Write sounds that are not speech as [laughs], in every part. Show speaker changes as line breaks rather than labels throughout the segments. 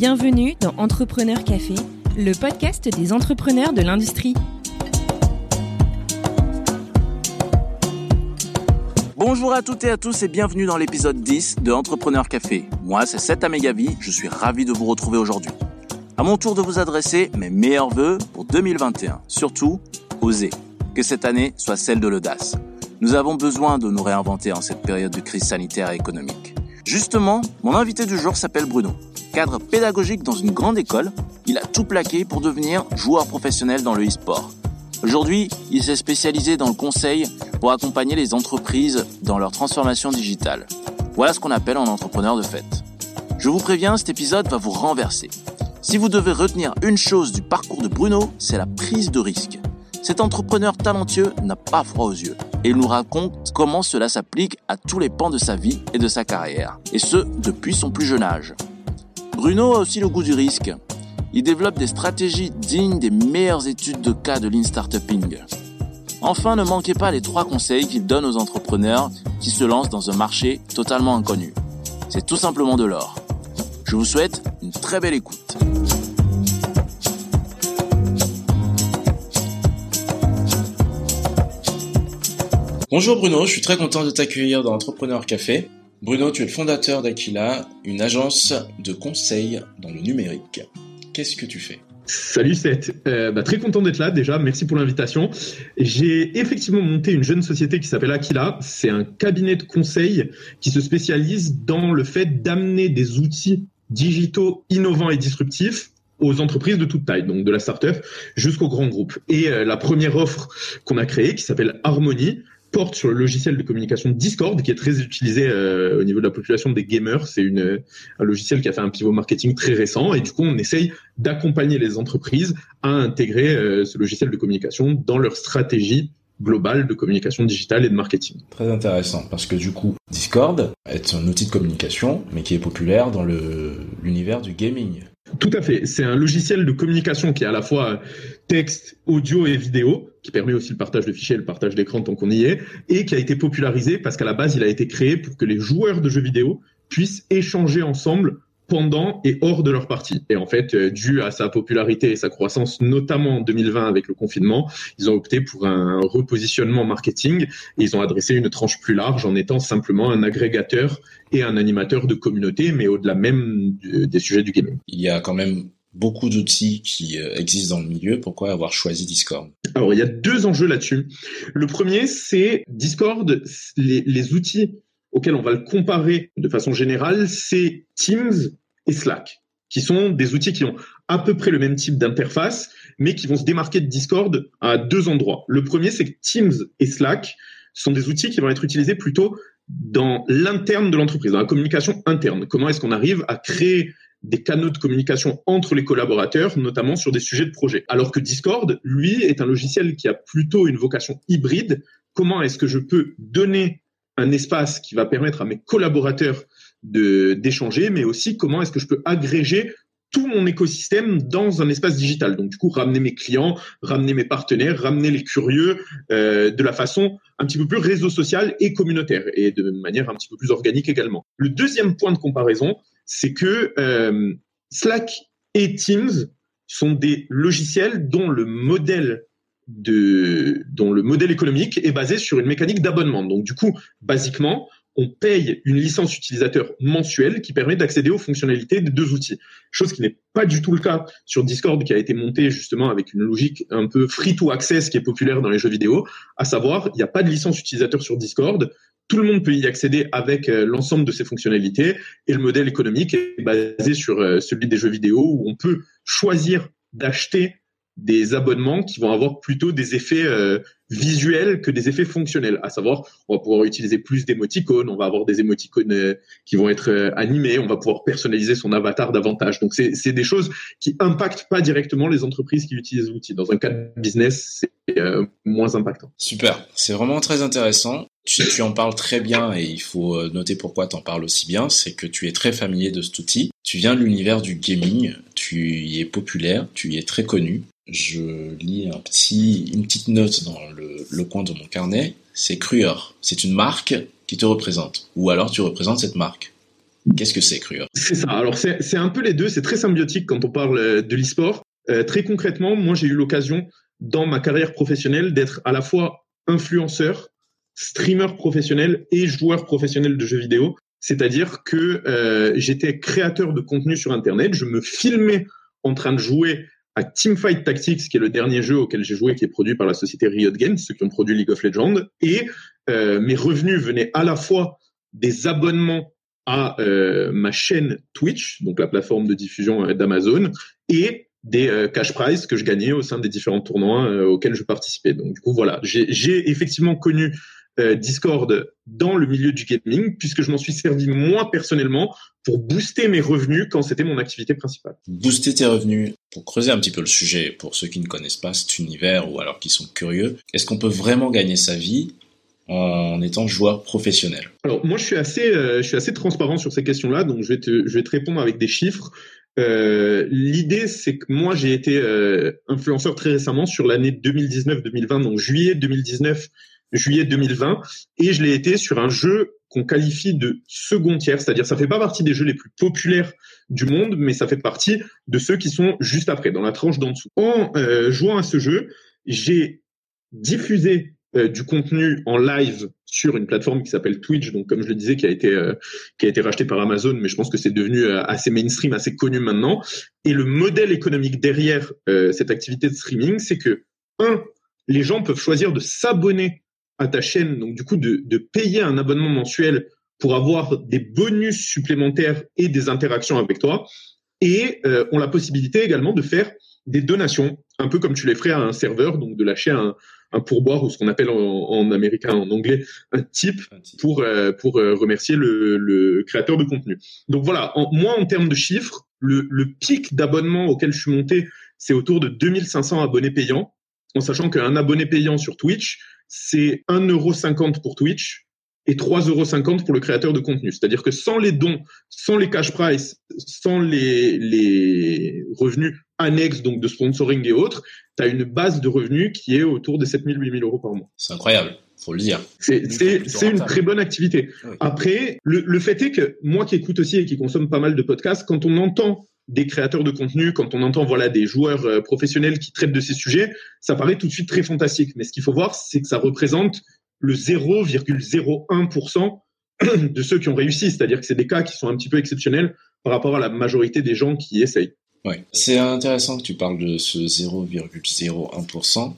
Bienvenue dans Entrepreneur Café, le podcast des entrepreneurs de l'industrie.
Bonjour à toutes et à tous et bienvenue dans l'épisode 10 de Entrepreneur Café. Moi, c'est Seth Amegavi, je suis ravi de vous retrouver aujourd'hui. À mon tour de vous adresser mes meilleurs voeux pour 2021. Surtout, osez. Que cette année soit celle de l'audace. Nous avons besoin de nous réinventer en cette période de crise sanitaire et économique. Justement, mon invité du jour s'appelle Bruno. Cadre pédagogique dans une grande école, il a tout plaqué pour devenir joueur professionnel dans le e-sport. Aujourd'hui, il s'est spécialisé dans le conseil pour accompagner les entreprises dans leur transformation digitale. Voilà ce qu'on appelle un entrepreneur de fête. Je vous préviens, cet épisode va vous renverser. Si vous devez retenir une chose du parcours de Bruno, c'est la prise de risque. Cet entrepreneur talentueux n'a pas froid aux yeux et il nous raconte comment cela s'applique à tous les pans de sa vie et de sa carrière, et ce, depuis son plus jeune âge. Bruno a aussi le goût du risque. Il développe des stratégies dignes des meilleures études de cas de Lean Startupping. Enfin, ne manquez pas les trois conseils qu'il donne aux entrepreneurs qui se lancent dans un marché totalement inconnu. C'est tout simplement de l'or. Je vous souhaite une très belle écoute. Bonjour Bruno, je suis très content de t'accueillir dans Entrepreneur Café. Bruno, tu es le fondateur d'Aquila, une agence de conseil dans le numérique. Qu'est-ce que tu fais?
Salut Seth, euh, bah, très content d'être là déjà, merci pour l'invitation. J'ai effectivement monté une jeune société qui s'appelle Aquila, c'est un cabinet de conseil qui se spécialise dans le fait d'amener des outils digitaux innovants et disruptifs aux entreprises de toute taille, donc de la start-up jusqu'au grand groupe. Et euh, la première offre qu'on a créée, qui s'appelle Harmony, porte sur le logiciel de communication Discord, qui est très utilisé euh, au niveau de la population des gamers. C'est un logiciel qui a fait un pivot marketing très récent, et du coup, on essaye d'accompagner les entreprises à intégrer euh, ce logiciel de communication dans leur stratégie globale de communication digitale et de marketing.
Très intéressant, parce que du coup, Discord est un outil de communication, mais qui est populaire dans l'univers du gaming.
Tout à fait. C'est un logiciel de communication qui est à la fois texte, audio et vidéo, qui permet aussi le partage de fichiers, le partage d'écran tant qu'on y est, et qui a été popularisé parce qu'à la base, il a été créé pour que les joueurs de jeux vidéo puissent échanger ensemble pendant et hors de leur partie. Et en fait, euh, dû à sa popularité et sa croissance, notamment en 2020 avec le confinement, ils ont opté pour un repositionnement marketing et ils ont adressé une tranche plus large en étant simplement un agrégateur et un animateur de communauté, mais au-delà même des sujets du gaming.
Il y a quand même beaucoup d'outils qui euh, existent dans le milieu. Pourquoi avoir choisi Discord?
Alors, il y a deux enjeux là-dessus. Le premier, c'est Discord, les, les outils auxquels on va le comparer de façon générale, c'est Teams Slack, qui sont des outils qui ont à peu près le même type d'interface, mais qui vont se démarquer de Discord à deux endroits. Le premier, c'est que Teams et Slack sont des outils qui vont être utilisés plutôt dans l'interne de l'entreprise, dans la communication interne. Comment est-ce qu'on arrive à créer des canaux de communication entre les collaborateurs, notamment sur des sujets de projet? Alors que Discord, lui, est un logiciel qui a plutôt une vocation hybride. Comment est-ce que je peux donner un espace qui va permettre à mes collaborateurs d'échanger, mais aussi comment est-ce que je peux agréger tout mon écosystème dans un espace digital. Donc du coup, ramener mes clients, ramener mes partenaires, ramener les curieux euh, de la façon un petit peu plus réseau social et communautaire et de manière un petit peu plus organique également. Le deuxième point de comparaison, c'est que euh, Slack et Teams sont des logiciels dont le modèle de dont le modèle économique est basé sur une mécanique d'abonnement. Donc du coup, basiquement, on paye une licence utilisateur mensuelle qui permet d'accéder aux fonctionnalités des deux outils. Chose qui n'est pas du tout le cas sur Discord qui a été monté justement avec une logique un peu free to access qui est populaire dans les jeux vidéo, à savoir il n'y a pas de licence utilisateur sur Discord, tout le monde peut y accéder avec euh, l'ensemble de ces fonctionnalités et le modèle économique est basé sur euh, celui des jeux vidéo où on peut choisir d'acheter des abonnements qui vont avoir plutôt des effets euh, visuels que des effets fonctionnels. À savoir, on va pouvoir utiliser plus d'émoticônes, on va avoir des émoticônes euh, qui vont être euh, animés, on va pouvoir personnaliser son avatar davantage. Donc c'est des choses qui impactent pas directement les entreprises qui utilisent l'outil. Dans un cas de business, c'est moins impactant.
Super, c'est vraiment très intéressant. Tu, tu, en parles très bien et il faut noter pourquoi tu en parles aussi bien, c'est que tu es très familier de cet outil. Tu viens de l'univers du gaming, tu y es populaire, tu y es très connu je lis un petit, une petite note dans le, coin de mon carnet. C'est Cruer. C'est une marque qui te représente. Ou alors tu représentes cette marque.
Qu'est-ce que c'est Crueur
C'est ça. Alors c'est un peu les deux. C'est très symbiotique quand on parle euh, de l'e-sport. Euh, très concrètement, moi j'ai eu l'occasion dans ma carrière professionnelle d'être à la fois influenceur, streamer professionnel et joueur professionnel de jeux vidéo. C'est-à-dire que euh, j'étais créateur de contenu sur Internet. Je me filmais en train de jouer à Teamfight Tactics, qui est le dernier jeu auquel j'ai joué, qui est produit par la société Riot Games, ceux qui ont produit League of Legends. Et euh, mes revenus venaient à la fois des abonnements à euh, ma chaîne Twitch, donc la plateforme de diffusion euh, d'Amazon, et des euh, cash prizes que je gagnais au sein des différents tournois euh, auxquels je participais. Donc du coup voilà, j'ai effectivement connu euh, Discord dans le milieu du gaming puisque je m'en suis servi moi personnellement pour booster mes revenus quand c'était mon activité principale.
Booster tes revenus, pour creuser un petit peu le sujet pour ceux qui ne connaissent pas cet univers ou alors qui sont curieux, est-ce qu'on peut vraiment gagner sa vie en étant joueur professionnel?
Alors moi je suis assez euh, je suis assez transparent sur ces questions-là donc je vais te je vais te répondre avec des chiffres. Euh, L'idée c'est que moi j'ai été euh, influenceur très récemment sur l'année 2019-2020 donc juillet 2019 juillet 2020 et je l'ai été sur un jeu qu'on qualifie de second tiers, c'est-à-dire ça fait pas partie des jeux les plus populaires du monde, mais ça fait partie de ceux qui sont juste après, dans la tranche d'en dessous. En euh, jouant à ce jeu, j'ai diffusé euh, du contenu en live sur une plateforme qui s'appelle Twitch, donc comme je le disais, qui a été euh, qui a été racheté par Amazon, mais je pense que c'est devenu euh, assez mainstream, assez connu maintenant. Et le modèle économique derrière euh, cette activité de streaming, c'est que un, les gens peuvent choisir de s'abonner à ta chaîne, donc du coup de, de payer un abonnement mensuel pour avoir des bonus supplémentaires et des interactions avec toi, et euh, ont la possibilité également de faire des donations, un peu comme tu les ferais à un serveur, donc de lâcher un, un pourboire ou ce qu'on appelle en, en, américain, en anglais, un tip pour euh, pour euh, remercier le, le, créateur de contenu. Donc voilà, en, moi en termes de chiffres, le, le pic d'abonnement auquel je suis monté, c'est autour de 2500 abonnés payants, en sachant qu'un abonné payant sur Twitch, c'est 1,50€ pour Twitch et 3,50€ pour le créateur de contenu. C'est-à-dire que sans les dons, sans les cash price, sans les, les revenus annexes, donc de sponsoring et autres, tu as une base de revenus qui est autour de 7000, 8000 euros par mois.
C'est incroyable, faut le dire.
C'est une très bonne activité. Oui. Après, le, le fait est que moi qui écoute aussi et qui consomme pas mal de podcasts, quand on entend des créateurs de contenu, quand on entend voilà des joueurs euh, professionnels qui traitent de ces sujets, ça paraît tout de suite très fantastique. Mais ce qu'il faut voir, c'est que ça représente le 0,01% de ceux qui ont réussi. C'est-à-dire que c'est des cas qui sont un petit peu exceptionnels par rapport à la majorité des gens qui essayent.
C'est intéressant que tu parles de ce 0,01%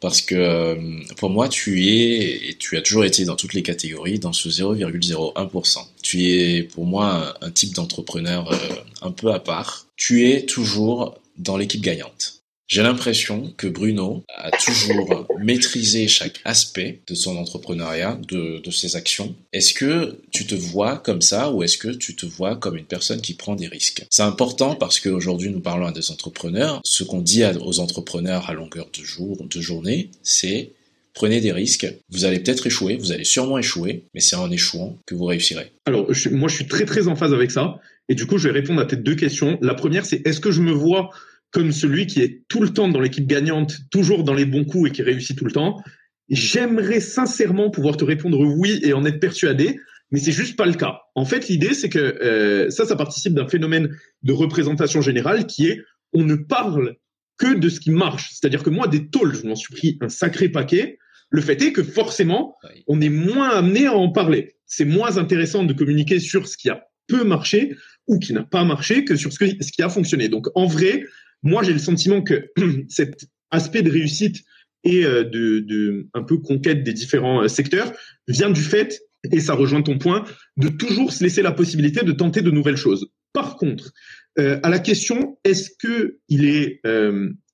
parce que pour moi, tu es, et tu as toujours été dans toutes les catégories, dans ce 0,01%. Tu es pour moi un, un type d'entrepreneur euh, un peu à part. Tu es toujours dans l'équipe gagnante. J'ai l'impression que Bruno a toujours maîtrisé chaque aspect de son entrepreneuriat, de, ses actions. Est-ce que tu te vois comme ça ou est-ce que tu te vois comme une personne qui prend des risques? C'est important parce qu'aujourd'hui nous parlons à des entrepreneurs. Ce qu'on dit aux entrepreneurs à longueur de jour, de journée, c'est prenez des risques. Vous allez peut-être échouer, vous allez sûrement échouer, mais c'est en échouant que vous réussirez.
Alors, moi, je suis très très en phase avec ça. Et du coup, je vais répondre à tes deux questions. La première, c'est est-ce que je me vois comme celui qui est tout le temps dans l'équipe gagnante, toujours dans les bons coups et qui réussit tout le temps. J'aimerais sincèrement pouvoir te répondre oui et en être persuadé, mais c'est juste pas le cas. En fait, l'idée c'est que euh, ça, ça participe d'un phénomène de représentation générale qui est on ne parle que de ce qui marche. C'est-à-dire que moi, des tôles, je m'en suis pris un sacré paquet. Le fait est que forcément, on est moins amené à en parler. C'est moins intéressant de communiquer sur ce qui a peu marché ou qui n'a pas marché que sur ce, que, ce qui a fonctionné. Donc, en vrai, moi, j'ai le sentiment que [clears throat] cet aspect de réussite et euh, de, de, un peu conquête des différents euh, secteurs vient du fait, et ça rejoint ton point, de toujours se laisser la possibilité de tenter de nouvelles choses. Par contre, euh, à la question, est-ce que il est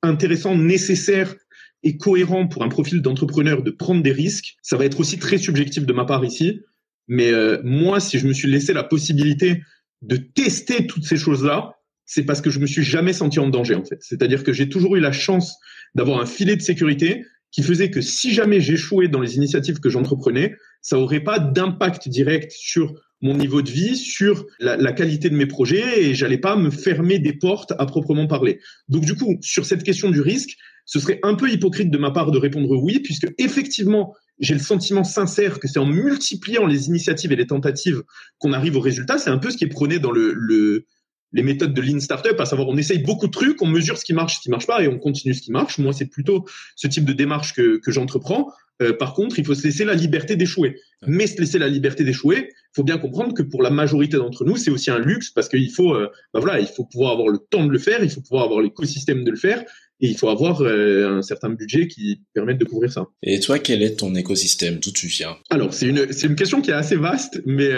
intéressant, nécessaire et cohérent pour un profil d'entrepreneur de prendre des risques? Ça va être aussi très subjectif de ma part ici, mais moi, si je me suis laissé la possibilité de tester toutes ces choses-là, c'est parce que je me suis jamais senti en danger en fait. C'est-à-dire que j'ai toujours eu la chance d'avoir un filet de sécurité qui faisait que si jamais j'échouais dans les initiatives que j'entreprenais, ça aurait pas d'impact direct sur mon niveau de vie, sur la, qualité de mes projets et j'allais pas me fermer des portes à proprement parler. Donc du coup, sur cette question du risque, ce serait un peu hypocrite de ma part de répondre oui, puisque effectivement, j'ai le sentiment sincère que c'est en multipliant les initiatives et les tentatives qu'on arrive au résultat. C'est un peu ce qui est prôné dans le, le les méthodes de Lean Startup, à savoir on essaye beaucoup de trucs, on mesure ce qui marche, ce qui marche pas, et on continue ce qui marche. Moi, c'est plutôt ce type de démarche que, que j'entreprends. Euh, par contre, il faut se laisser la liberté d'échouer. Mais se laisser la liberté d'échouer, il faut bien comprendre que pour la majorité d'entre nous, c'est aussi un luxe parce qu'il faut, euh, bah voilà, il faut pouvoir avoir le temps de le faire, il faut pouvoir avoir l'écosystème de le faire, et il faut avoir euh, un certain budget qui permette de couvrir ça.
Et toi, quel est ton écosystème? D'où tu viens?
Alors, c'est une, c'est une question qui est assez vaste, mais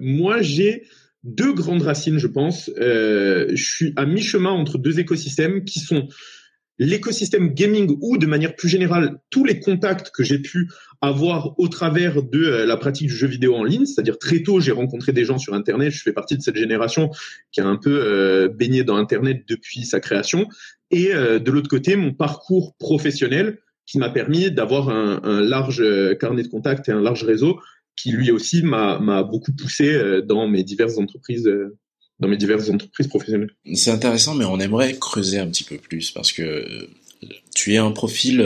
moi, j'ai deux grandes racines, je pense. Euh, je suis à mi-chemin entre deux écosystèmes qui sont l'écosystème gaming ou de manière plus générale tous les contacts que j'ai pu avoir au travers de euh, la pratique du jeu vidéo en ligne, c'est-à-dire très tôt j'ai rencontré des gens sur internet, je fais partie de cette génération qui a un peu euh, baigné dans internet depuis sa création. Et de l'autre côté mon parcours professionnel qui m'a permis d'avoir un, un, large carnet de contacts et un large réseau qui lui aussi m'a beaucoup poussé euh, dans mes diverses entreprises euh, dans mes diverses entreprises professionnelles.
C'est intéressant, mais on aimerait creuser un petit peu plus parce que euh, tu es un profil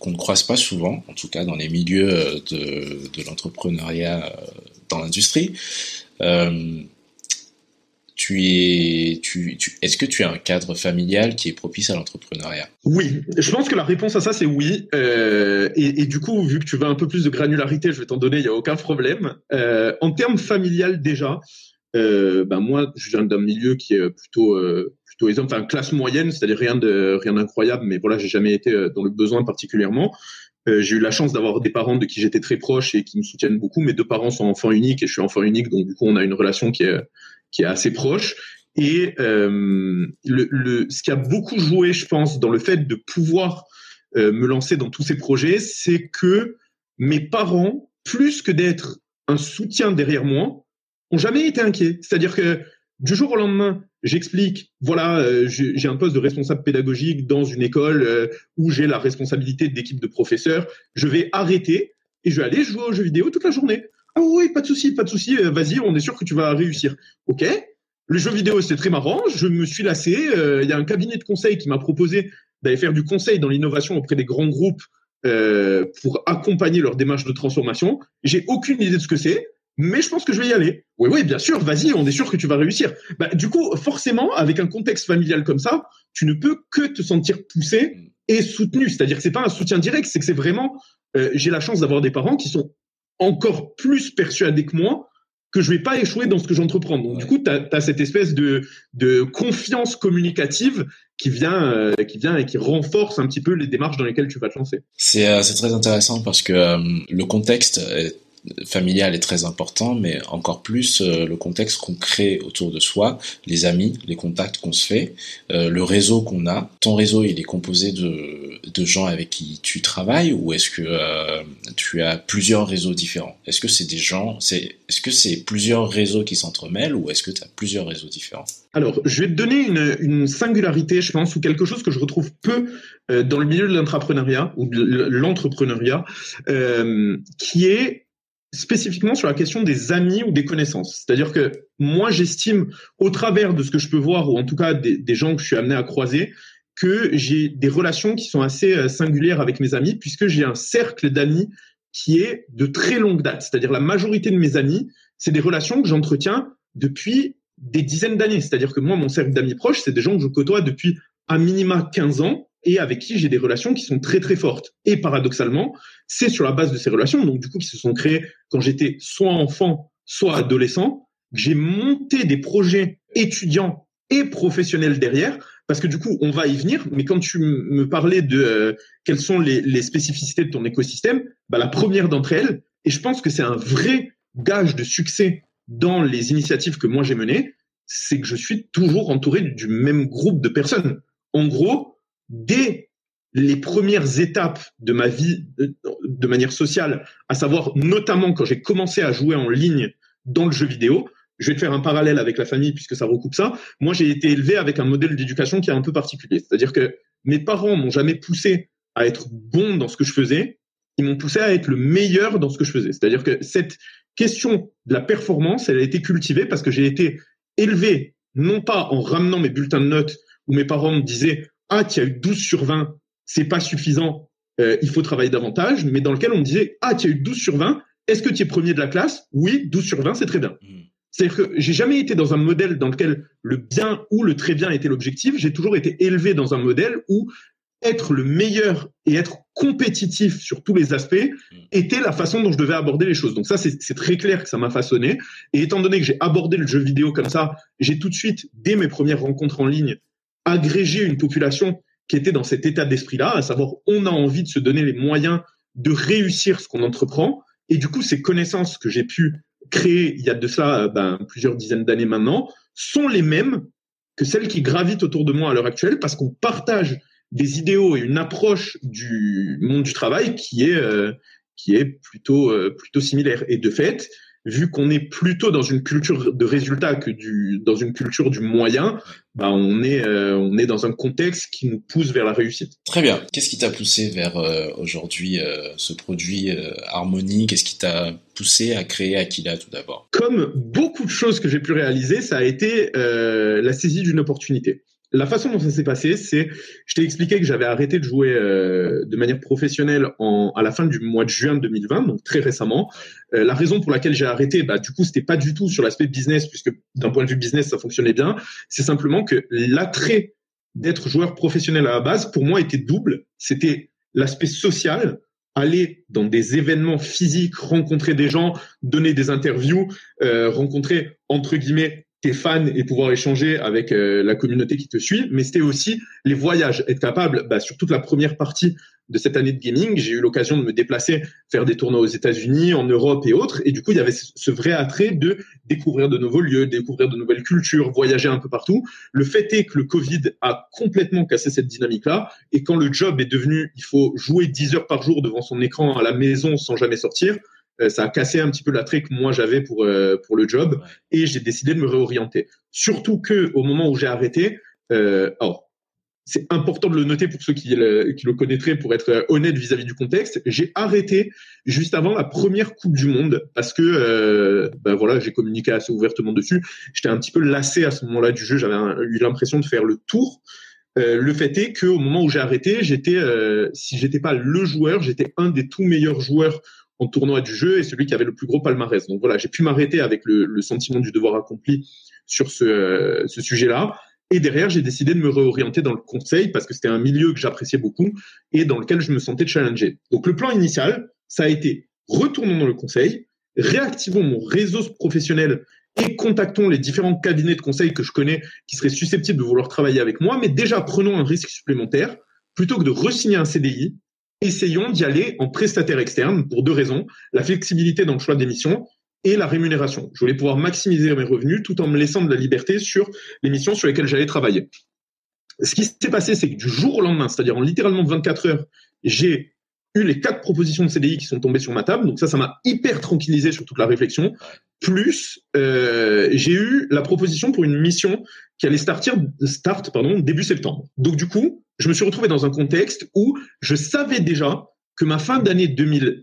qu'on ne croise pas souvent, en tout cas dans les milieux de, l'entrepreneuriat dans l'industrie. Est-ce que tu as un cadre familial qui est propice à l'entrepreneuriat?
Oui, je pense que la réponse à ça c'est oui. Euh, et, du coup, vu que tu veux un peu plus de granularité, je vais t'en donner, il y a aucun problème. Euh, en termes familial déjà, euh, ben moi, je viens d'un milieu qui est plutôt plutôt exemple, enfin classe moyenne, c'est-à-dire rien de rien d'incroyable, mais voilà, j'ai jamais été dans le besoin particulièrement. J'ai eu la chance d'avoir des parents de qui j'étais très proche et qui me soutiennent beaucoup. Mes deux parents sont enfants uniques et je suis enfant unique, donc du coup on a une relation qui est qui est assez proche. Et euh, le, le, ce qui a beaucoup joué, je pense, dans le fait de pouvoir euh, me lancer dans tous ces projets, c'est que mes parents, plus que d'être un soutien derrière moi, ont jamais été inquiets. C'est-à-dire que du jour au lendemain, j'explique, voilà, euh, j'ai un poste de responsable pédagogique dans une école euh, où j'ai la responsabilité d'équipe de professeurs, je vais arrêter et je vais aller jouer aux jeux vidéo toute la journée. Ah oui, pas de souci, pas de souci, euh, vas-y, on est sûr que tu vas réussir. Ok. Le jeu vidéo, c'est très marrant. Je me suis lassé. Il y a un cabinet de conseil qui m'a proposé d'aller faire du conseil dans l'innovation auprès des grands groupes euh, pour accompagner leur démarche de transformation. J'ai aucune idée de ce que c'est, mais je pense que je vais y aller. Oui, oui, bien sûr, vas-y, on est sûr que tu vas réussir. Bah, du coup, forcément, avec un contexte familial comme ça, tu ne peux que te sentir poussé et soutenu. C'est-à-dire que c'est pas un soutien direct, c'est que c'est vraiment, euh, j'ai la chance d'avoir des parents qui sont encore plus persuadé que moi que je vais pas échouer dans ce que j'entreprends. Donc du coup, tu as, cette espèce de, de confiance communicative qui vient, euh, qui vient et qui renforce un petit peu les démarches dans lesquelles tu vas te lancer.
C'est euh, très intéressant parce que euh, le contexte est familial est très important, mais encore plus euh, le contexte qu'on crée autour de soi, les amis, les contacts qu'on se fait, euh, le réseau qu'on a. Ton réseau, il est composé de, de gens avec qui tu travailles ou est-ce que euh, tu as plusieurs réseaux différents? Est-ce que c'est des gens, c'est est-ce que c'est plusieurs réseaux qui s'entremêlent ou est-ce que tu as plusieurs réseaux différents?
Alors, je vais te donner une, une, singularité, je pense, ou quelque chose que je retrouve peu dans le milieu de l'entrepreneuriat ou de l'entrepreneuriat, qui est spécifiquement sur la question des amis ou des connaissances. C'est-à-dire que moi, j'estime, au travers de ce que je peux voir, ou en tout cas des, gens que je suis amené à croiser, que j'ai des relations qui sont assez euh, singulières avec mes amis, puisque j'ai un cercle d'amis qui est de très longue date. C'est-à-dire la majorité de mes amis, c'est des relations que j'entretiens depuis des dizaines d'années. C'est-à-dire que moi, mon cercle d'amis proches, c'est des gens que je côtoie depuis à minima 15 ans, et avec qui j'ai des relations qui sont très très fortes. Et paradoxalement, c'est sur la base de ces relations, donc du coup qui se sont créées quand j'étais soit enfant, soit adolescent, que j'ai monté des projets étudiants et professionnels derrière, parce que du coup on va y venir. Mais quand tu me parlais de euh, quelles sont les, les, spécificités de ton écosystème, bah, la première d'entre elles, et je pense que c'est un vrai gage de succès dans les initiatives que moi j'ai menées, c'est que je suis toujours entouré du même groupe de personnes. En gros, dès les premières étapes de ma vie de manière sociale, à savoir notamment quand j'ai commencé à jouer en ligne dans le jeu vidéo, je vais faire un parallèle avec la famille puisque ça recoupe ça. Moi, j'ai été élevé avec un modèle d'éducation qui est un peu particulier. C'est-à-dire que mes parents m'ont jamais poussé à être bon dans ce que je faisais. Ils m'ont poussé à être le meilleur dans ce que je faisais. C'est-à-dire que cette question de la performance, elle a été cultivée parce que j'ai été élevé non pas en ramenant mes bulletins de notes où mes parents me disaient ah, tu as eu 12 sur 20, c'est pas suffisant, euh, il faut travailler davantage, mais dans lequel on disait, ah, tu as eu 12 sur 20, est-ce que tu es premier de la classe? Oui, 12 sur 20, c'est très bien. Mmh. C'est-à-dire que j'ai jamais été dans un modèle dans lequel le bien ou le très bien était l'objectif. J'ai toujours été élevé dans un modèle où être le meilleur et être compétitif sur tous les aspects mm. était la façon dont je devais aborder les choses. Donc ça, c'est très clair que ça m'a façonné. Et étant donné que j'ai abordé le jeu vidéo comme ça, j'ai tout de suite, dès mes premières rencontres en ligne, agrégé une population qui était dans cet état d'esprit-là, à savoir on a envie de se donner les moyens de réussir ce qu'on entreprend. Et du coup, ces connaissances que j'ai pu créer il y a de ça ben, plusieurs dizaines d'années maintenant sont les mêmes que celles qui gravitent autour de moi à l'heure actuelle parce qu'on partage des idéaux et une approche du monde du travail qui est euh, qui est plutôt euh, plutôt similaire. Et de fait, vu qu'on est plutôt dans une culture de résultat que du dans une culture du moyen, bah on est euh, on est dans un contexte qui nous pousse vers la réussite.
Très bien. Qu'est-ce qui t'a poussé vers aujourd'hui ce produit Harmonie Qu'est-ce qui t'a poussé à créer Aquila tout d'abord?
Comme beaucoup de choses que j'ai pu réaliser, ça a été la saisie d'une opportunité la façon dont ça s'est passé, c'est, je t'ai expliqué que j'avais arrêté de jouer euh, de manière professionnelle en, à la fin du mois de juin 2020, donc très récemment. Euh, la raison pour laquelle j'ai arrêté, bah, du coup, c'était pas du tout sur l'aspect business, puisque d'un point de vue business, ça fonctionnait bien. C'est simplement que l'attrait d'être joueur professionnel à la base, pour moi, était double. C'était l'aspect social, aller dans des événements physiques, rencontrer des gens, donner des interviews, euh, rencontrer entre guillemets tes fans et pouvoir échanger avec euh, la communauté qui te suit, mais c'était aussi les voyages, être capable, bah, sur toute la première partie de cette année de gaming, j'ai eu l'occasion de me déplacer, faire des tournois aux États-Unis, en Europe et autres, et du coup il y avait ce vrai attrait de découvrir de nouveaux lieux, découvrir de nouvelles cultures, voyager un peu partout. Le fait est que le Covid a complètement cassé cette dynamique-là, et quand le job est devenu, il faut jouer 10 heures par jour devant son écran à la maison sans jamais sortir, ça a cassé un petit peu l'attrait que moi j'avais pour euh, pour le job et j'ai décidé de me réorienter. Surtout que au moment où j'ai arrêté, euh, alors c'est important de le noter pour ceux qui le, qui le connaîtraient, pour être honnête vis-à-vis du contexte. J'ai arrêté juste avant la première Coupe du Monde parce que, euh, ben voilà, j'ai communiqué assez ouvertement dessus. J'étais un petit peu lassé à ce moment-là du jeu. J'avais eu l'impression de faire le tour. Euh, le fait est que au moment où j'ai arrêté, j'étais, euh, si j'étais pas le joueur, j'étais un des tout meilleurs joueurs en tournoi du jeu et celui qui avait le plus gros palmarès. Donc voilà, j'ai pu m'arrêter avec le, sentiment du devoir accompli sur ce, sujet-là. Et derrière, j'ai décidé de me réorienter dans le conseil parce que c'était un milieu que j'appréciais beaucoup et dans lequel je me sentais challengé. Donc le plan initial, ça a été retournons dans le conseil, réactivons mon réseau professionnel et contactons les différents cabinets de conseil que je connais qui seraient susceptibles de vouloir travailler avec moi, mais déjà prenons un risque supplémentaire plutôt que de resigner un CDI essayons d'y aller en prestataire externe pour deux raisons. La flexibilité dans le choix des missions et la rémunération. Je voulais pouvoir maximiser mes revenus tout en me laissant de la liberté sur les missions sur lesquelles j'allais travailler. Ce qui s'est passé, c'est que du jour au lendemain, c'est-à-dire en littéralement 24 heures, j'ai eu les quatre propositions de CDI qui sont tombées sur ma table. Donc ça, ça m'a hyper tranquillisé sur toute la réflexion. Plus, euh, j'ai eu la proposition pour une mission qui allait starter, start pardon, début septembre. Donc du coup, je me suis retrouvé dans un contexte où je savais déjà que ma fin d'année 2020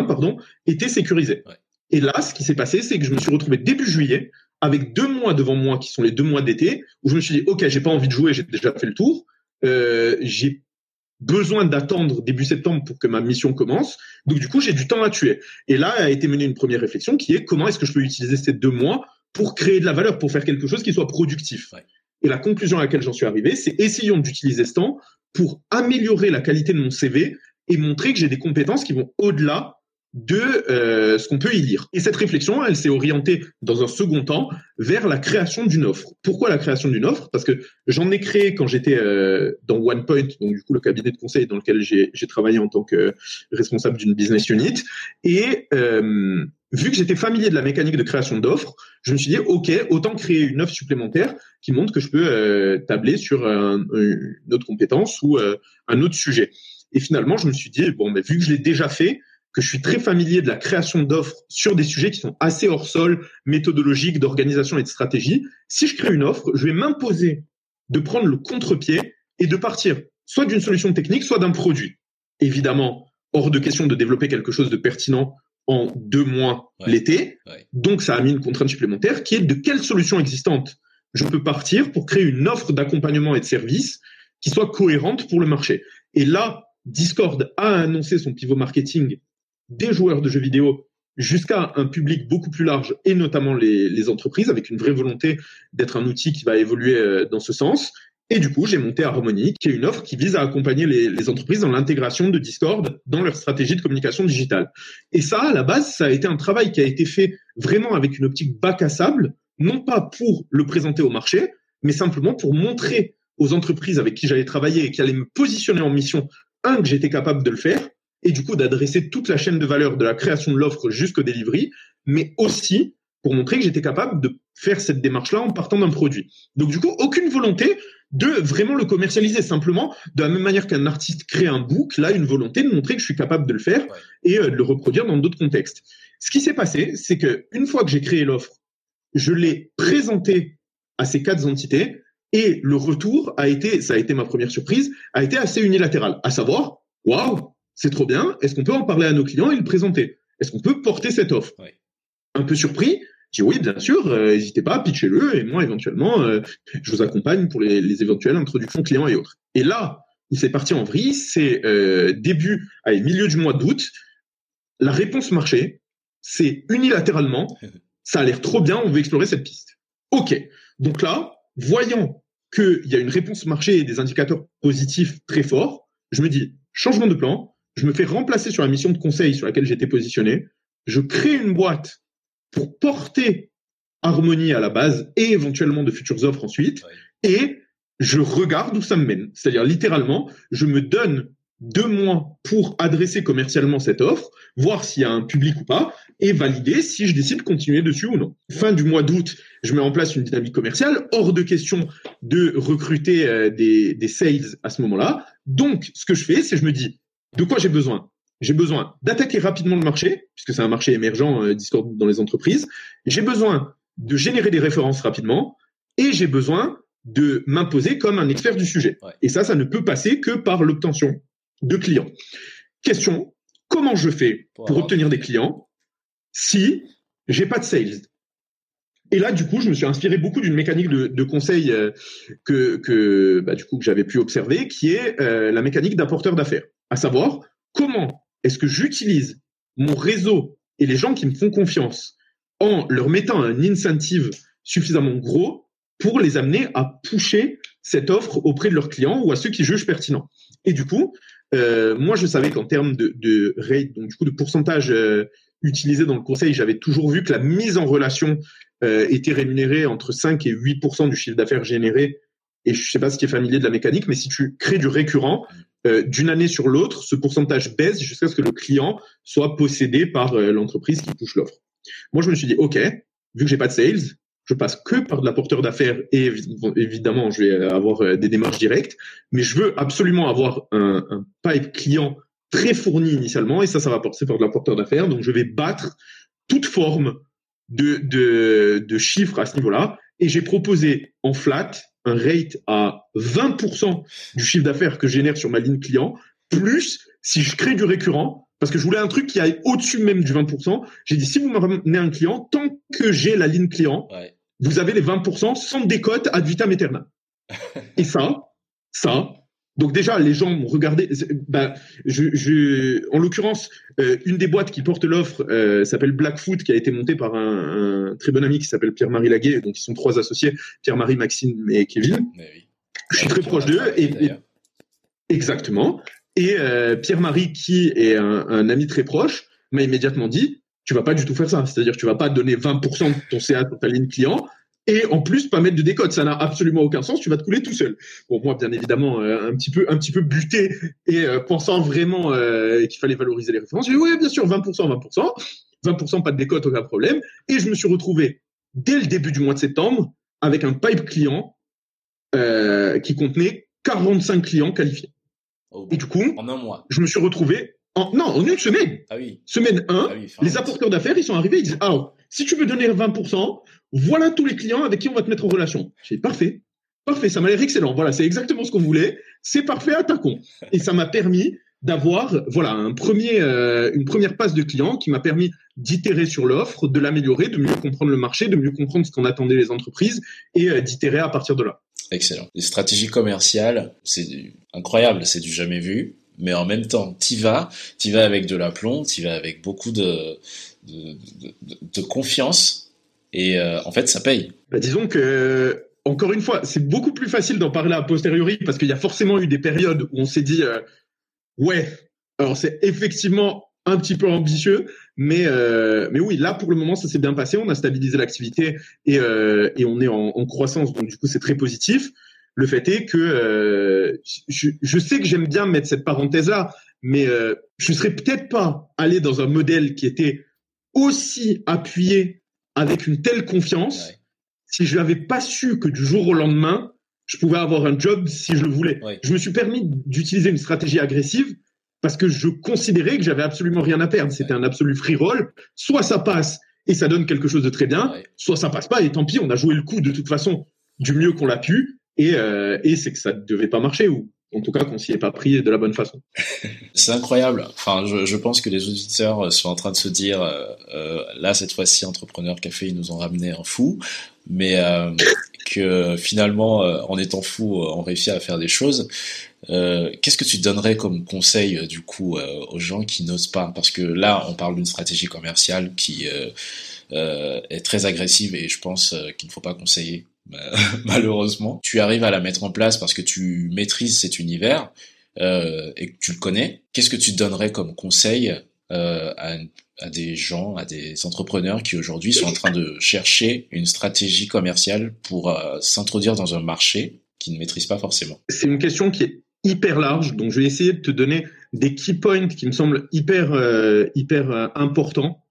euh, pardon, était sécurisée. Et là, ce qui s'est passé, c'est que je me suis retrouvé début juillet avec deux mois devant moi qui sont les deux mois d'été où je me suis dit ok, j'ai pas envie de jouer, j'ai déjà fait le tour. Euh, j'ai besoin d'attendre début septembre pour que ma mission commence. Donc du coup, j'ai du temps à tuer. Et là a été menée une première réflexion qui est comment est-ce que je peux utiliser ces deux mois pour créer de la valeur, pour faire quelque chose qui soit productif. Et la conclusion à laquelle j'en suis arrivé, c'est essayons d'utiliser ce temps pour améliorer la qualité de mon CV et montrer que j'ai des compétences qui vont au-delà de euh, ce qu'on peut y lire. Et cette réflexion, elle s'est orientée dans un second temps vers la création d'une offre. Pourquoi la création d'une offre? Parce que j'en ai créé quand j'étais euh, dans OnePoint, donc du coup le cabinet de conseil dans lequel j'ai travaillé en tant que responsable d'une business unit. Et euh, vu que j'étais familier de la mécanique de création d'offres, je me suis dit, OK, autant créer une offre supplémentaire qui montre que je peux euh, tabler sur une autre compétence ou euh, un autre sujet. Et finalement, je me suis dit, bon, mais vu que je l'ai déjà fait, que je suis très familier de la création d'offres sur des sujets qui sont assez hors sol, méthodologiques, d'organisation et de stratégie, si je crée une offre, je vais m'imposer de prendre le contre-pied et de partir soit d'une solution technique, soit d'un produit. Évidemment, hors de question de développer quelque chose de pertinent en deux mois l'été. Donc, ça a mis une contrainte supplémentaire qui est de quelle solution existante je peux partir pour créer une offre d'accompagnement et de service qui soit cohérente pour le marché. Et là, Discord a annoncé son pivot marketing des joueurs de jeux vidéo jusqu'à un public beaucoup plus large et notamment les, les entreprises avec une vraie volonté d'être un outil qui va évoluer euh, dans ce sens. Et du coup, j'ai monté Harmony, qui est une offre qui vise à accompagner les, entreprises dans l'intégration de Discord dans leur stratégie de communication digitale. Et ça, à la base, ça a été un travail qui a été fait vraiment avec une optique bac à sable, non pas pour le présenter au marché, mais simplement pour montrer aux entreprises avec qui j'allais travailler et qui allaient me positionner en mission, un, que j'étais capable de le faire, et du coup d'adresser toute la chaîne de valeur de la création de l'offre jusqu'au delivery, mais aussi pour montrer que j'étais capable de faire cette démarche-là en partant d'un produit. Donc du coup, aucune volonté de vraiment le commercialiser, simplement de la même manière qu'un artiste crée un book, là, une volonté de montrer que je suis capable de le faire et euh, de le reproduire dans d'autres contextes. Ce qui s'est passé, c'est que une fois que j'ai créé l'offre, je l'ai présenté à ces quatre entités et le retour a été, ça a été ma première surprise, a été assez unilatéral, à savoir, waouh, c'est trop bien. Est-ce qu'on peut en parler à nos clients et le présenter? Est-ce qu'on peut porter cette offre? Un peu surpris, je dis oui, bien sûr, euh, n'hésitez pas, pitchez-le, et moi, éventuellement, euh, je vous accompagne pour les, les, éventuelles introductions clients et autres. Et là, où c'est parti en vrille, c'est euh, début, allez, milieu du mois d'août, la réponse marché, c'est unilatéralement, [laughs] ça a l'air trop bien, on veut explorer cette piste. OK. Donc là, voyant qu'il y a une réponse marché et des indicateurs positifs très forts, je me dis, changement de plan, je me fais remplacer sur la mission de conseil sur laquelle j'étais positionné, je crée une boîte pour porter Harmonie à la base et éventuellement de futures offres ensuite, et je regarde où ça me mène. C'est-à-dire littéralement, je me donne deux mois pour adresser commercialement cette offre, voir s'il y a un public ou pas, et valider si je décide de continuer dessus ou non. Fin du mois d'août, je mets en place une dynamique commerciale, hors de question de recruter euh, des, des sales à ce moment-là. Donc, ce que je fais, c'est je me dis, de quoi j'ai besoin? J'ai besoin d'attaquer rapidement le marché, puisque c'est un marché émergent euh, Discord dans les entreprises. J'ai besoin de générer des références rapidement et j'ai besoin de m'imposer comme un expert du sujet.
Ouais.
Et ça, ça ne peut passer que par l'obtention de clients. Question, comment je fais
Pour
obtenir
des
clients si j'ai pas de sales? Et là, du coup, je me suis inspiré beaucoup d'une mécanique de, de conseil euh, que, que, bah, du coup, que j'avais pu observer, qui est euh, la mécanique d'apporteur d'affaires. À savoir, comment est-ce que j'utilise mon réseau et les gens qui me font confiance en leur mettant un incentive suffisamment gros pour les amener à pusher cette offre auprès de leurs clients ou à ceux qui jugent pertinent? Et du coup, euh, moi, je savais qu'en termes de, du coup de pourcentage euh, utilisé dans le conseil, j'avais toujours vu que la mise en relation euh, était rémunérée entre 5 et 8% du chiffre d'affaires généré. Et je sais pas si tu es familier de la mécanique, mais si tu crées du récurrent, euh, d'une année sur l'autre, ce pourcentage baisse jusqu'à ce que le client soit possédé par euh, l'entreprise qui touche l'offre. Moi, je me suis dit, OK, vu que j'ai pas de sales, je passe que par de l'apporteur d'affaires et évi- évidemment, je vais avoir euh, des démarches directes, mais je veux absolument avoir un, pipe client très fourni initialement et ça, ça va passer par de l'apporteur d'affaires. Donc, je vais battre toute forme de, de, de chiffres à ce niveau-là et j'ai proposé en flat un rate à 20% du chiffre d'affaires que je génère sur ma ligne client, plus si je crée du récurrent, parce que je voulais un truc qui aille au-dessus même du 20%. J'ai dit, si vous me ramenez un client, tant que j'ai la ligne client,
Ouais.
vous avez les 20% sans décote ad vitam aeternam. [laughs] Et ça, ça, donc déjà, les gens m'ont regardé. Bah, je, je, en l'occurrence, euh, une des boîtes qui porte l'offre euh, s'appelle Blackfoot, qui a été montée par un, un très bon ami qui s'appelle Pierre-Marie Laguet. Donc, ils sont trois associés, Pierre-Marie, Maxime et Kevin.
Mais oui.
Je suis très proche d'eux. Et, et- exactement. Et euh, Pierre-Marie, qui est un, un ami très proche, m'a immédiatement dit tu vas pas du tout faire ça. C'est-à-dire, tu vas pas donner 20% de ton CA sur ta ligne client et en plus pas mettre de décote. Ça n'a absolument aucun sens. Tu vas te couler tout seul. Bon, moi, bien évidemment, euh, un petit peu, un petit peu buté et euh, pensant vraiment euh, qu'il fallait valoriser les références. J'ai dit oui, bien sûr, 20%, 20%, 20%, pas de décote, aucun problème. Et je me suis retrouvé dès le début du mois de septembre avec un pipe client euh, qui contenait 45 clients qualifiés.
Oh,
Et du coup,
en un mois.
je me suis retrouvé en, non, en une semaine.
Ah oui.
Semaine 1,
Ah oui,
les apporteurs d'affaires, ils sont arrivés, ils disent, ah, si tu veux donner 20%, voilà tous les clients avec qui on va te mettre en relation. J'ai parfait. Parfait, ça m'a l'air excellent. Voilà, c'est exactement ce qu'on voulait. C'est parfait, attaquons. Et ça m'a permis d'avoir, voilà, euh, une première passe de clients qui m'a permis d'itérer sur l'offre, de l'améliorer, de mieux comprendre le marché, de mieux comprendre ce qu'en attendaient les entreprises et euh, d'itérer à partir de là.
Excellent. Les stratégies commerciales, c'est incroyable, c'est du jamais vu. mais en même temps, t'y vas, t'y vas avec de l'aplomb, t'y vas avec beaucoup de, de, confiance, et euh, en fait, ça paye.
Bah, disons que, encore une fois, c'est beaucoup plus facile d'en parler a posteriori, parce qu'il y a forcément eu des périodes où on s'est dit, euh, ouais, alors c'est effectivement un petit peu ambitieux, mais euh, mais oui, là pour le moment ça s'est bien passé, on a stabilisé l'activité et euh, et on est en, croissance, donc du coup c'est très positif. Le fait est que euh, je, je, sais que j'aime bien mettre cette parenthèse là, mais euh, je serais peut-être pas allé dans un modèle qui était aussi appuyé avec une telle confiance si je n'avais pas su que du jour au lendemain je pouvais avoir un job si je le voulais. Je me suis permis d'utiliser une stratégie agressive parce que je considérais que j'avais absolument rien à perdre. C'était un absolu free roll. Soit ça passe et ça donne quelque chose de très bien, soit ça passe pas et tant pis, on a joué le coup de toute façon du mieux qu'on l'a pu et, euh, et c'est que ça devait pas marcher ou en tout cas qu'on s'y est pas pris de la bonne façon. [laughs]
c'est incroyable. Enfin, je, pense que les auditeurs sont en train de se dire, euh, euh là cette fois-ci, Entrepreneur Café, ils nous ont ramené un fou, mais euh, que finalement, euh, en étant fou, on réussit à faire des choses. Euh, qu'est-ce que tu donnerais comme conseil euh, du coup euh, aux gens qui n'osent pas? Parce que là, on parle d'une stratégie commerciale qui est très agressive et je pense qu'il ne faut pas conseiller [laughs] malheureusement. Tu arrives à la mettre en place parce que tu maîtrises cet univers et que tu le connais. Qu'est-ce que tu donnerais comme conseil à, à, des gens, à des entrepreneurs qui aujourd'hui sont en train de chercher une stratégie commerciale pour s'introduire dans un marché qu'ils ne maîtrisent pas forcément?
C'est une question qui est hyper large. Donc, je vais essayer de te donner des key points qui me semblent hyper, euh, hyper euh, importants.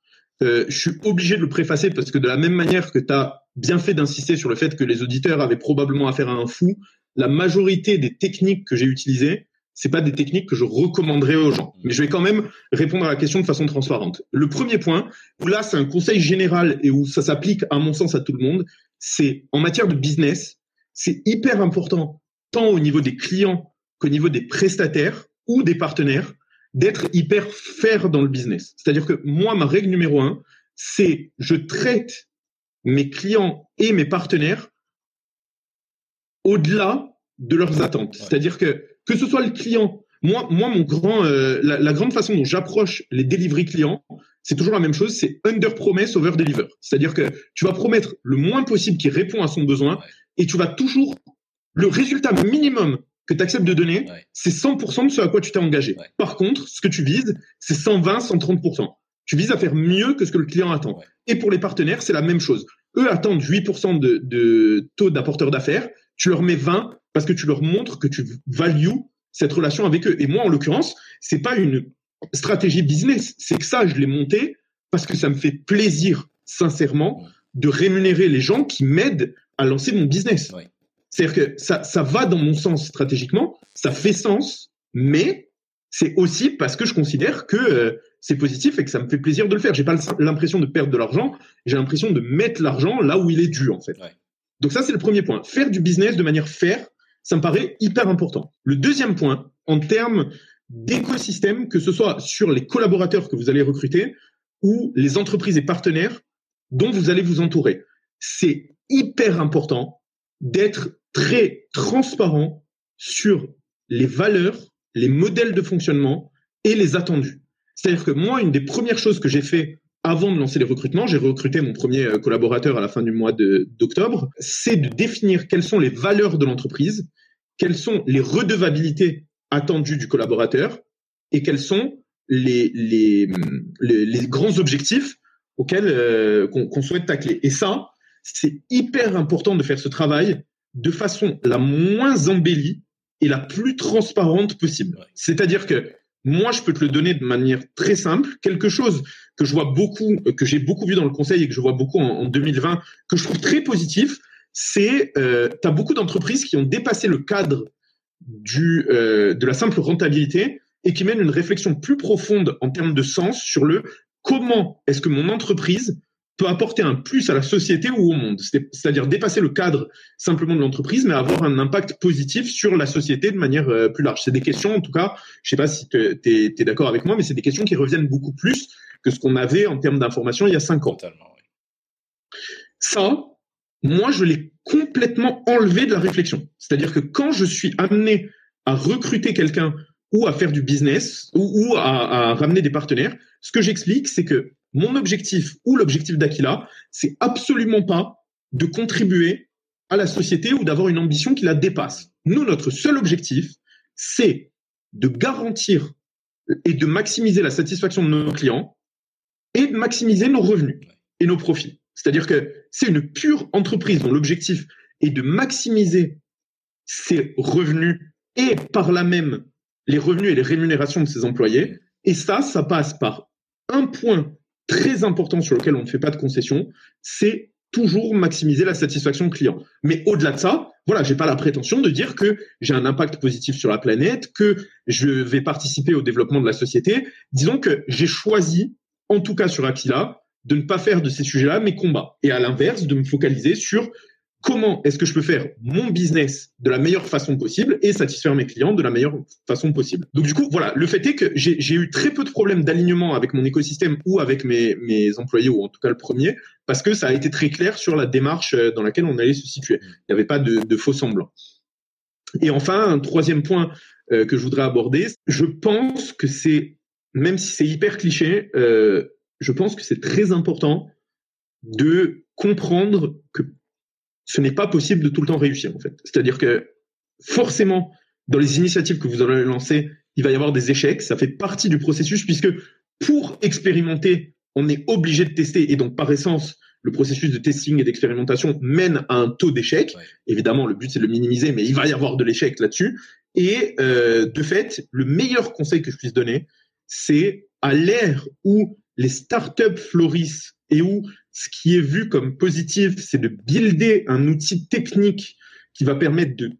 Euh, je suis obligé de le préfacer parce que de la même manière que tu as bien fait d'insister sur le fait que les auditeurs avaient probablement affaire à un fou, la majorité des techniques que j'ai utilisées, c'est pas des techniques que je recommanderais aux gens. Mais je vais quand même répondre à la question de façon transparente. Le premier point, là c'est un conseil général et où ça s'applique à mon sens à tout le monde, c'est en matière de business, c'est hyper important, tant au niveau des clients qu'au niveau des prestataires ou des partenaires, d'être hyper faire dans le business. C'est-à-dire que moi, ma règle numéro un, c'est je traite mes clients et mes partenaires au-delà de leurs attentes. C'est-à-dire que que ce soit le client, moi, moi, mon grand, euh, la, grande façon dont j'approche les delivery clients, c'est toujours la même chose, c'est under promise over deliver. C'est-à-dire que tu vas promettre le moins possible qui répond à son besoin et tu vas toujours le résultat minimum que tu acceptes de donner, c'est 100% de ce à quoi tu t'es engagé. Par contre, ce que tu vises, c'est 120, 130%. Tu vises à faire mieux que ce que le client attend. Et pour les partenaires, c'est la même chose. Eux attendent 8% de, de taux d'apporteur d'affaires. Tu leur mets 20 parce que tu leur montres que tu values cette relation avec eux. Et moi, en l'occurrence, c'est pas une stratégie business. C'est que ça, je l'ai monté parce que ça me fait plaisir, sincèrement, de rémunérer les gens qui m'aident à lancer mon business. C'est-à-dire que ça, ça va dans mon sens stratégiquement, ça fait sens, mais c'est aussi parce que je considère que euh, c'est positif et que ça me fait plaisir de le faire. J'ai pas l'impression de perdre de l'argent, j'ai l'impression de mettre l'argent là où il est dû en fait. Donc ça c'est le premier point. Faire du business de manière faire, ça me paraît hyper important. Le deuxième point, en termes d'écosystème, que ce soit sur les collaborateurs que vous allez recruter ou les entreprises et partenaires dont vous allez vous entourer, c'est hyper important d'être très transparent sur les valeurs, les modèles de fonctionnement et les attendus. C'est-à-dire que moi, une des premières choses que j'ai fait avant de lancer les recrutements, j'ai recruté mon premier euh, collaborateur à la fin du mois d'octobre, c'est de définir quelles sont les valeurs de l'entreprise, quelles sont les redevabilités attendues du collaborateur et quels sont les, les, les, grands objectifs auxquels euh, qu'on souhaite tacler. Et ça, c'est hyper important de faire ce travail de façon la moins embellie et la plus transparente possible. C'est-à-dire que moi, je peux te le donner de manière très simple. Quelque chose que je vois beaucoup, euh, que j'ai beaucoup vu dans le conseil et que je vois beaucoup en, 2020, que je trouve très positif, c'est euh, tu as beaucoup d'entreprises qui ont dépassé le cadre du, euh, de la simple rentabilité et qui mènent une réflexion plus profonde en termes de sens sur le comment est-ce que mon entreprise peut apporter un plus à la société ou au monde. C'est-à-dire dépasser le cadre simplement de l'entreprise, mais avoir un impact positif sur la société de manière euh, plus large. C'est des questions, en tout cas, je sais pas si tu es, d'accord avec moi, mais c'est des questions qui reviennent beaucoup plus que ce qu'on avait en termes d'information il y a cinq ans. Ça, moi, je l'ai complètement enlevé de la réflexion. C'est-à-dire que quand je suis amené à recruter quelqu'un ou à faire du business ou, à, à ramener des partenaires. Ce que j'explique, c'est que mon objectif ou l'objectif d'Aquila, c'est absolument pas de contribuer à la société ou d'avoir une ambition qui la dépasse. Nous, notre seul objectif, c'est de garantir et de maximiser la satisfaction de nos clients et de maximiser nos revenus et nos profits. C'est-à-dire que c'est une pure entreprise dont l'objectif est de maximiser ses revenus et par là même les revenus et les rémunérations de ses employés. Et ça, ça passe par un point très important sur lequel on ne fait pas de concession, c'est toujours maximiser la satisfaction client. Mais au-delà de ça, voilà, j'ai pas la prétention de dire que j'ai un impact positif sur la planète, que je vais participer au développement de la société. Disons que j'ai choisi, en tout cas sur Aquila, de ne pas faire de ces sujets-là mes combats. Et à l'inverse, de me focaliser sur comment est-ce que je peux faire mon business de la meilleure façon possible et satisfaire mes clients de la meilleure façon possible. Donc du coup, voilà, le fait est que j'ai eu très peu de problèmes d'alignement avec mon écosystème ou avec mes, employés, ou en tout cas le premier, parce que ça a été très clair sur la démarche euh, dans laquelle on allait se situer. Il n'y avait pas de, de faux semblants. Et enfin, un troisième point euh, que je voudrais aborder, je pense que c'est, même si c'est hyper cliché, euh, je pense que c'est très important de comprendre que ce n'est pas possible de tout le temps réussir en fait. C'est-à-dire que forcément, dans les initiatives que vous allez lancer, il va y avoir des échecs. Ça fait partie du processus puisque pour expérimenter, on est obligé de tester et donc par essence, le processus de testing et d'expérimentation mène à un taux d'échec. Évidemment, le but c'est de le minimiser, mais il va y avoir de l'échec là-dessus. Et euh, de fait, le meilleur conseil que je puisse donner, c'est à l'ère où les startups florissent et où ce qui est vu comme positif, c'est de builder un outil technique qui va permettre de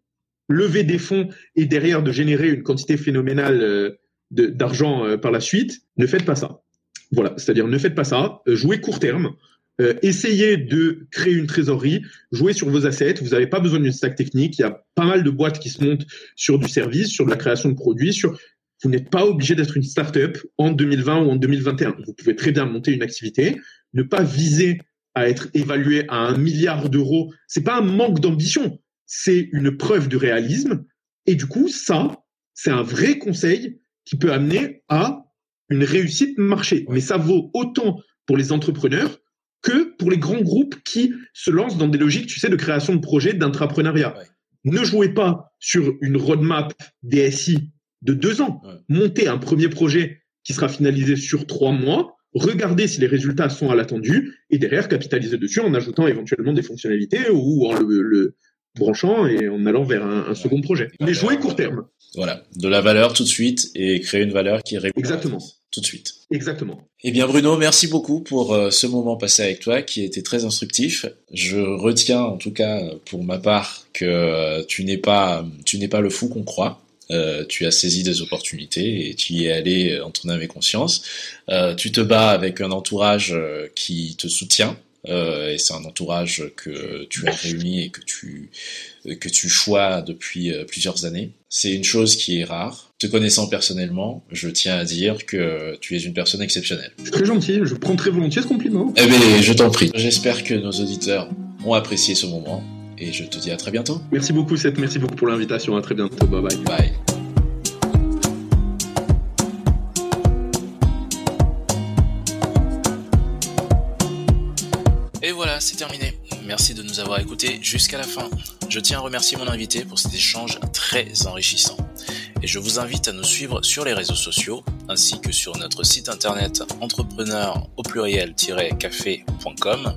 lever des fonds et derrière de générer une quantité phénoménale euh, d'argent euh, par la suite, ne faites pas ça. Voilà, c'est-à-dire ne faites pas ça, euh, jouez court terme, essayez de créer une trésorerie, jouez sur vos assets, vous n'avez pas besoin d'une stack technique, il y a pas mal de boîtes qui se montent sur du service, sur de la création de produits, vous n'êtes pas obligé d'être une startup en 2020 ou en 2021. Vous pouvez très bien monter une activité, ne pas viser à être évalué à un milliard d'euros, c'est pas un manque d'ambition, c'est une preuve de réalisme. Et du coup, ça, c'est un vrai conseil qui peut amener à une réussite marché. Mais ça vaut autant pour les entrepreneurs que pour les grands groupes qui se lancent dans des logiques, tu sais, de création de projets, d'intrapreneuriat. Ne jouez pas sur une roadmap DSI de deux ans. Montez un premier projet qui sera finalisé sur trois mois regarder si les résultats sont à l'attendu et derrière capitaliser dessus en ajoutant éventuellement des fonctionnalités ou en le, branchant et en allant vers un, second projet. Mais jouer court terme.
Voilà, de la valeur tout de suite et créer une valeur qui est.
Exactement.
Tout de suite.
Exactement.
Eh bien Bruno, merci beaucoup pour euh, ce moment passé avec toi qui a été très instructif. Je retiens en tout cas pour ma part que euh, tu n'es pas tu n'es pas le fou qu'on croit. Euh, tu as saisi des opportunités et tu y es allé en ton âme et conscience. Euh, tu te bats avec un entourage euh, qui te soutient. et c'est un entourage que tu as réuni et que tu que tu choisis depuis plusieurs années. C'est une chose qui est rare. Te connaissant personnellement, je tiens à dire que tu es une personne exceptionnelle.
C'est très gentil, je prends très volontiers ce compliment.
Eh bien, je t'en prie. J'espère que nos auditeurs ont apprécié ce moment et je te dis à très bientôt.
Merci beaucoup Seth, merci beaucoup pour l'invitation, à très bientôt, bye bye.
Bye. Et voilà, c'est terminé. Merci de nous avoir écoutés jusqu'à la fin. Je tiens à remercier mon invité pour cet échange très enrichissant. Et je vous invite à nous suivre sur les réseaux sociaux ainsi que sur notre site internet entrepreneur au pluriel-café.com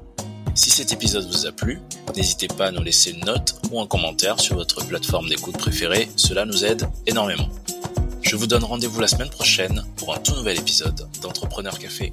si cet épisode vous a plu, n'hésitez pas à nous laisser une note ou un commentaire sur votre plateforme d'écoute préférée, cela nous aide énormément. Je vous donne rendez-vous la semaine prochaine pour un tout nouvel épisode d'Entrepreneur Café.